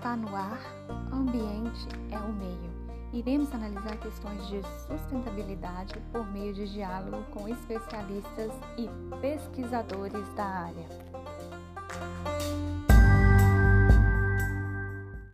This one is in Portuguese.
está no ar, ambiente é o meio. Iremos analisar questões de sustentabilidade por meio de diálogo com especialistas e pesquisadores da área.